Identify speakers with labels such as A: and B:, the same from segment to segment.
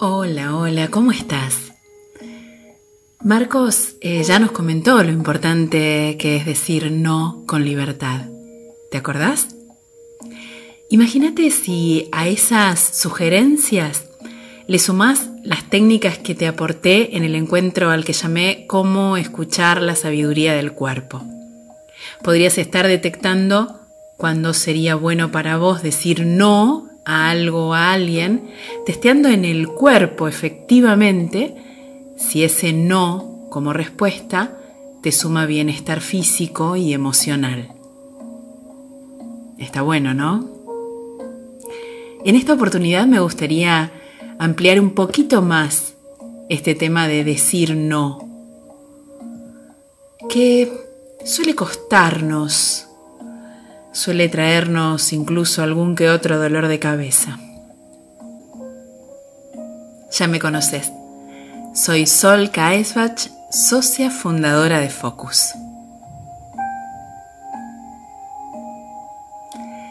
A: Hola, hola, ¿cómo estás? Marcos eh, ya nos comentó lo importante que es decir no con libertad. ¿Te acordás? Imagínate si a esas sugerencias le sumás las técnicas que te aporté en el encuentro al que llamé cómo escuchar la sabiduría del cuerpo. Podrías estar detectando cuándo sería bueno para vos decir no a algo a alguien, testeando en el cuerpo efectivamente si ese no como respuesta te suma bienestar físico y emocional. Está bueno, ¿no? En esta oportunidad me gustaría ampliar un poquito más este tema de decir no, que suele costarnos suele traernos incluso algún que otro dolor de cabeza. Ya me conoces. Soy Sol Kaesbach, socia fundadora de Focus.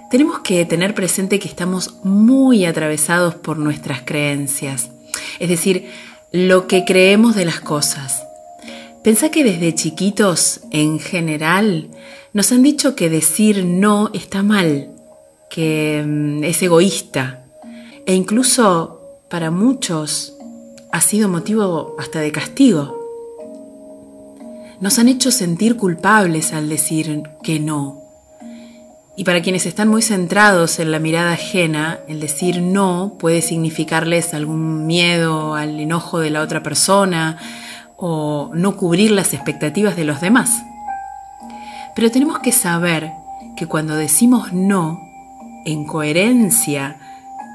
A: Tenemos que tener presente que estamos muy atravesados por nuestras creencias, es decir, lo que creemos de las cosas. Pensá que desde chiquitos, en general, nos han dicho que decir no está mal, que mm, es egoísta e incluso para muchos ha sido motivo hasta de castigo. Nos han hecho sentir culpables al decir que no. Y para quienes están muy centrados en la mirada ajena, el decir no puede significarles algún miedo al enojo de la otra persona o no cubrir las expectativas de los demás. Pero tenemos que saber que cuando decimos no, en coherencia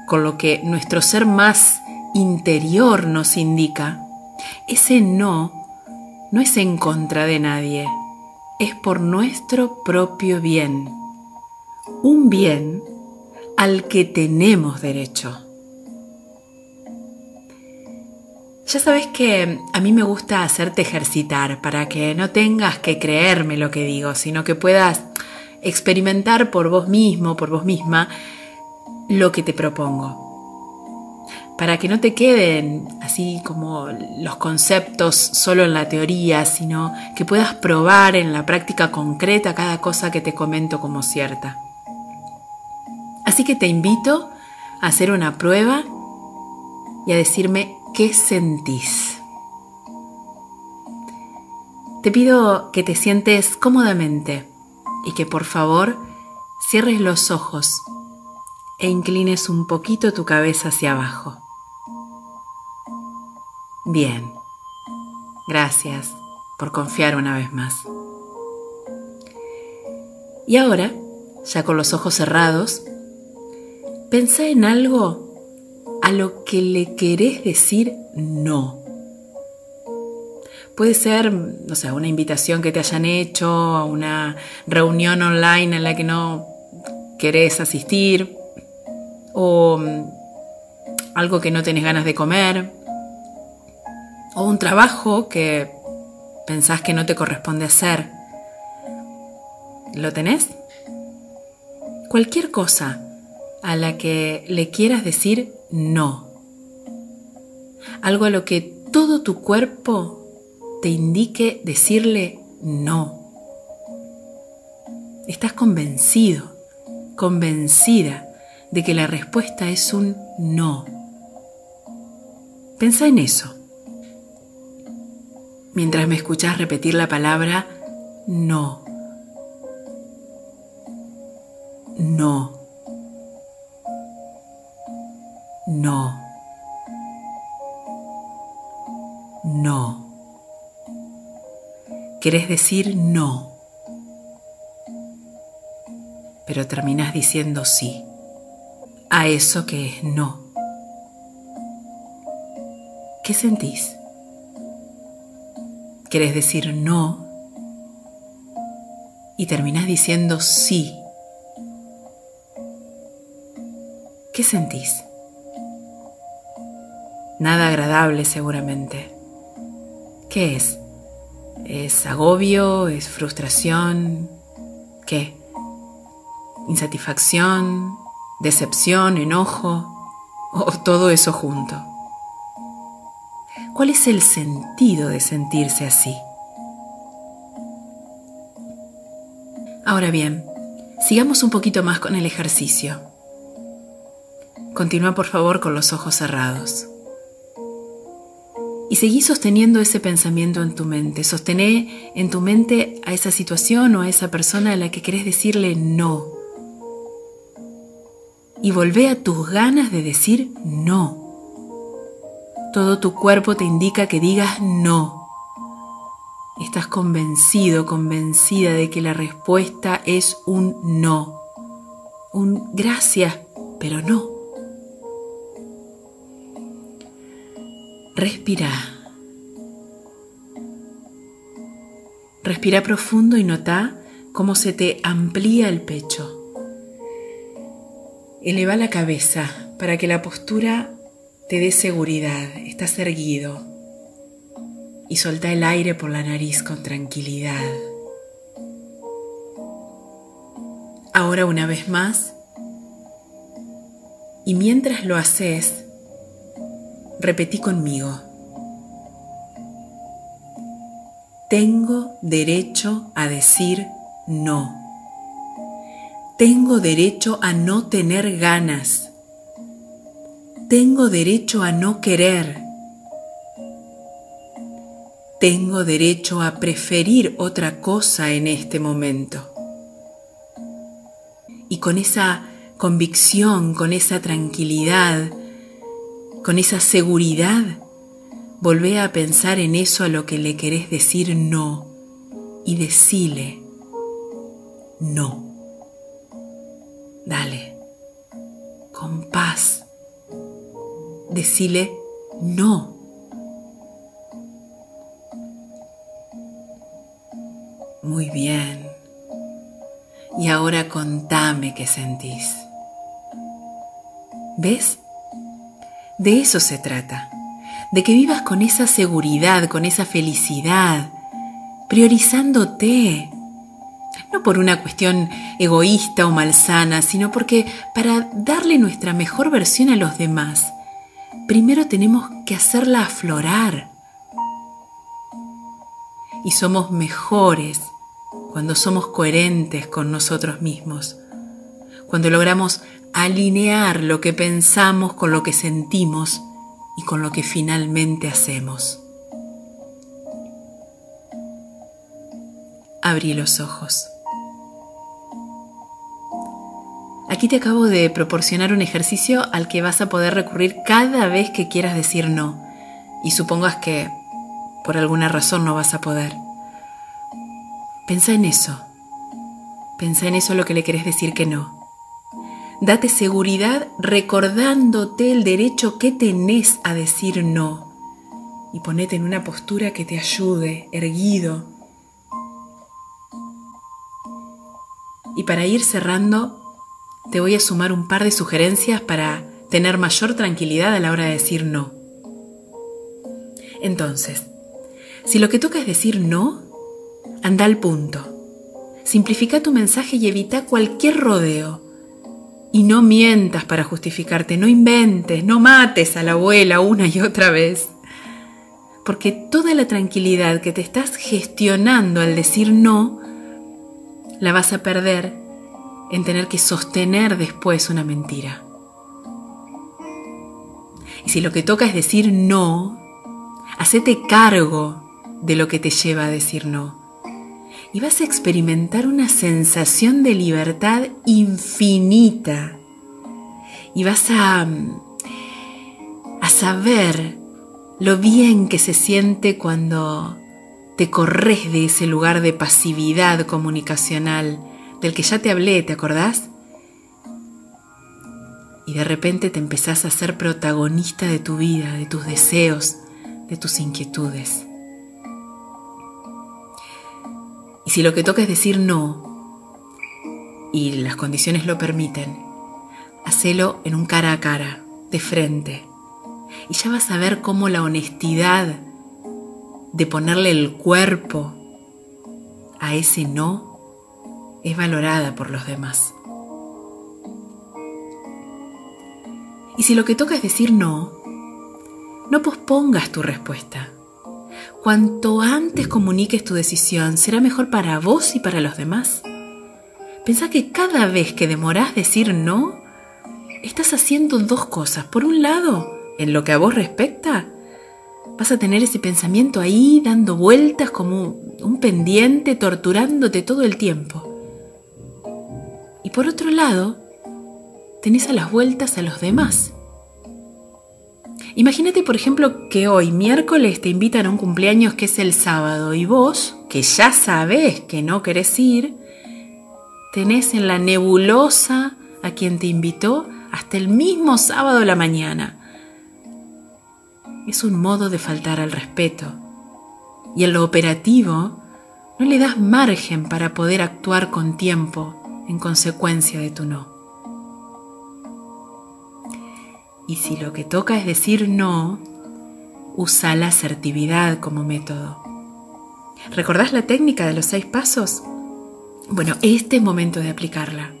A: con lo que nuestro ser más interior nos indica, ese no no es en contra de nadie, es por nuestro propio bien, un bien al que tenemos derecho. Ya sabes que a mí me gusta hacerte ejercitar para que no tengas que creerme lo que digo, sino que puedas experimentar por vos mismo, por vos misma, lo que te propongo. Para que no te queden así como los conceptos solo en la teoría, sino que puedas probar en la práctica concreta cada cosa que te comento como cierta. Así que te invito a hacer una prueba y a decirme ¿Qué sentís? Te pido que te sientes cómodamente y que por favor cierres los ojos e inclines un poquito tu cabeza hacia abajo. Bien, gracias por confiar una vez más. Y ahora, ya con los ojos cerrados, pensá en algo a lo que le querés decir no. Puede ser, no sé, una invitación que te hayan hecho, a una reunión online en la que no querés asistir, o mm, algo que no tenés ganas de comer, o un trabajo que pensás que no te corresponde hacer. ¿Lo tenés? Cualquier cosa a la que le quieras decir no. Algo a lo que todo tu cuerpo te indique decirle no. Estás convencido, convencida de que la respuesta es un no. Pensa en eso. Mientras me escuchas repetir la palabra no. No. No, no. Querés decir no, pero terminás diciendo sí a eso que es no. ¿Qué sentís? Querés decir no y terminás diciendo sí. ¿Qué sentís? Nada agradable seguramente. ¿Qué es? ¿Es agobio? ¿Es frustración? ¿Qué? ¿Insatisfacción? ¿Decepción? ¿Enojo? ¿O todo eso junto? ¿Cuál es el sentido de sentirse así? Ahora bien, sigamos un poquito más con el ejercicio. Continúa por favor con los ojos cerrados. Y seguí sosteniendo ese pensamiento en tu mente. Sostené en tu mente a esa situación o a esa persona a la que querés decirle no. Y volvé a tus ganas de decir no. Todo tu cuerpo te indica que digas no. Estás convencido, convencida de que la respuesta es un no. Un gracias, pero no. Respira. Respira profundo y nota cómo se te amplía el pecho. Eleva la cabeza para que la postura te dé seguridad. Estás erguido. Y solta el aire por la nariz con tranquilidad. Ahora una vez más. Y mientras lo haces, Repetí conmigo. Tengo derecho a decir no. Tengo derecho a no tener ganas. Tengo derecho a no querer. Tengo derecho a preferir otra cosa en este momento. Y con esa convicción, con esa tranquilidad, con esa seguridad, volvé a pensar en eso a lo que le querés decir no y decile no. Dale, con paz, decile no. Muy bien. Y ahora contame qué sentís. ¿Ves? De eso se trata, de que vivas con esa seguridad, con esa felicidad, priorizándote, no por una cuestión egoísta o malsana, sino porque para darle nuestra mejor versión a los demás, primero tenemos que hacerla aflorar. Y somos mejores cuando somos coherentes con nosotros mismos, cuando logramos alinear lo que pensamos con lo que sentimos y con lo que finalmente hacemos. Abrí los ojos. Aquí te acabo de proporcionar un ejercicio al que vas a poder recurrir cada vez que quieras decir no y supongas que por alguna razón no vas a poder. Pensa en eso. Pensa en eso lo que le querés decir que no. Date seguridad recordándote el derecho que tenés a decir no. Y ponete en una postura que te ayude, erguido. Y para ir cerrando, te voy a sumar un par de sugerencias para tener mayor tranquilidad a la hora de decir no. Entonces, si lo que toca es decir no, anda al punto. Simplifica tu mensaje y evita cualquier rodeo. Y no mientas para justificarte, no inventes, no mates a la abuela una y otra vez. Porque toda la tranquilidad que te estás gestionando al decir no, la vas a perder en tener que sostener después una mentira. Y si lo que toca es decir no, hacete cargo de lo que te lleva a decir no y vas a experimentar una sensación de libertad infinita. Y vas a, a saber lo bien que se siente cuando te corres de ese lugar de pasividad comunicacional del que ya te hablé, ¿te acordás? Y de repente te empezás a ser protagonista de tu vida, de tus deseos, de tus inquietudes. Y si lo que toca es decir no, y las condiciones lo permiten, hacelo en un cara a cara, de frente. Y ya vas a ver cómo la honestidad de ponerle el cuerpo a ese no es valorada por los demás. Y si lo que toca es decir no, No pospongas tu respuesta. Cuanto antes comuniques tu decisión, será mejor para vos y para los demás. Pensá que cada vez que demorás decir no, estás haciendo dos cosas. Por un lado, en lo que a vos respecta, vas a tener ese pensamiento ahí dando vueltas como un pendiente, torturándote todo el tiempo. Y por otro lado, tenés a las vueltas a los demás. Imagínate, por ejemplo, que hoy, miércoles, te invitan a un cumpleaños que es el sábado y vos, que ya sabés que no querés ir, tenés en la nebulosa a quien te invitó hasta el mismo sábado de la mañana. Es un modo de faltar al respeto. Y en lo operativo, no le das margen para poder actuar con tiempo en consecuencia de tu no. Y si lo que toca es decir no, usa la asertividad como método. ¿Recordás la técnica de los seis pasos? Bueno, este es momento de aplicarla.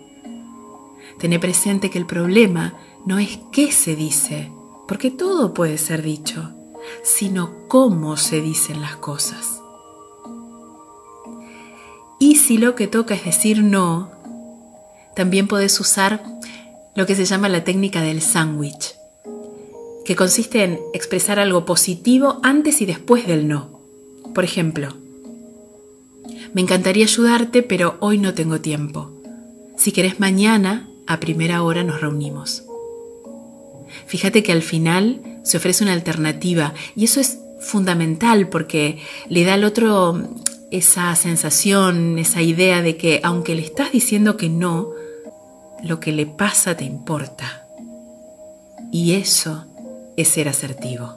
A: Tené presente que el problema no es qué se dice, porque todo puede ser dicho, sino cómo se dicen las cosas. Y si lo que toca es decir no, también podés usar lo que se llama la técnica del sándwich, que consiste en expresar algo positivo antes y después del no. Por ejemplo, me encantaría ayudarte, pero hoy no tengo tiempo. Si querés mañana, a primera hora nos reunimos. Fíjate que al final se ofrece una alternativa y eso es fundamental porque le da al otro esa sensación, esa idea de que aunque le estás diciendo que no, lo que le pasa te importa. Y eso es ser asertivo.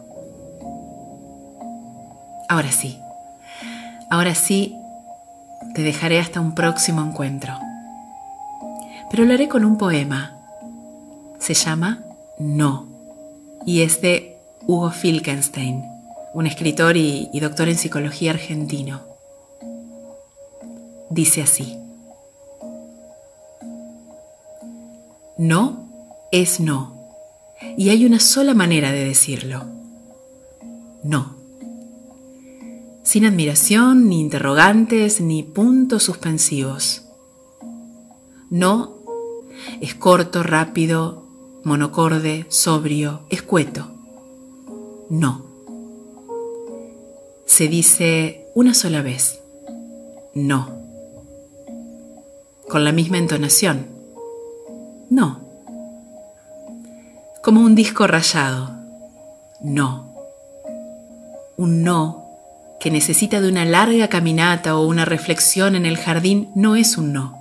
A: Ahora sí, ahora sí, te dejaré hasta un próximo encuentro. Pero lo haré con un poema. Se llama No y es de Hugo Filkenstein, un escritor y, y doctor en psicología argentino. Dice así. No es no. Y hay una sola manera de decirlo. No. Sin admiración, ni interrogantes, ni puntos suspensivos. No es corto, rápido, monocorde, sobrio, escueto. No. Se dice una sola vez. No. Con la misma entonación no. Como un disco rayado. No. Un no que necesita de una larga caminata o una reflexión en el jardín no es un no.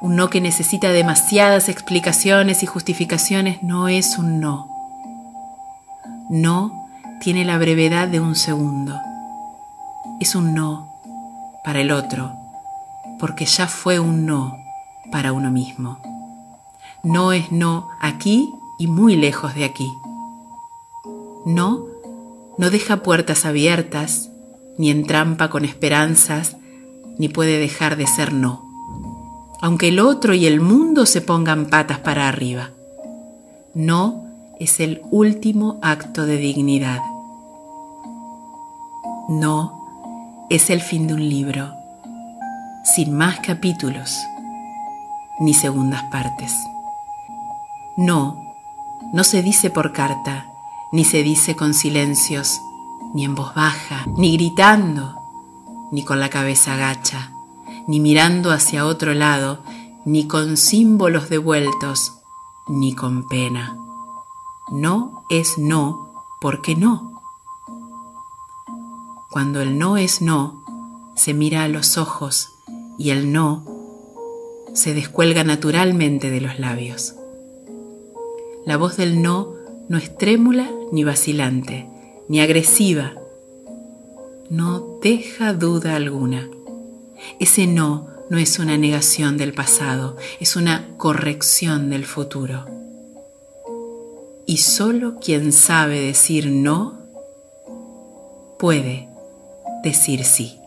A: Un no que necesita demasiadas explicaciones y justificaciones no es un no. No tiene la brevedad de un segundo. Es un no para el otro, porque ya fue un no para uno mismo no es no aquí y muy lejos de aquí. No no deja puertas abiertas, ni entrampa con esperanzas, ni puede dejar de ser no, aunque el otro y el mundo se pongan patas para arriba. No es el último acto de dignidad. No es el fin de un libro, sin más capítulos ni segundas partes. No, no se dice por carta, ni se dice con silencios, ni en voz baja, ni gritando, ni con la cabeza agacha, ni mirando hacia otro lado, ni con símbolos devueltos, ni con pena. No es no porque no. Cuando el no es no, se mira a los ojos y el no se descuelga naturalmente de los labios. La voz del no no es trémula ni vacilante, ni agresiva. No deja duda alguna. Ese no no es una negación del pasado, es una corrección del futuro. Y solo quien sabe decir no puede decir sí.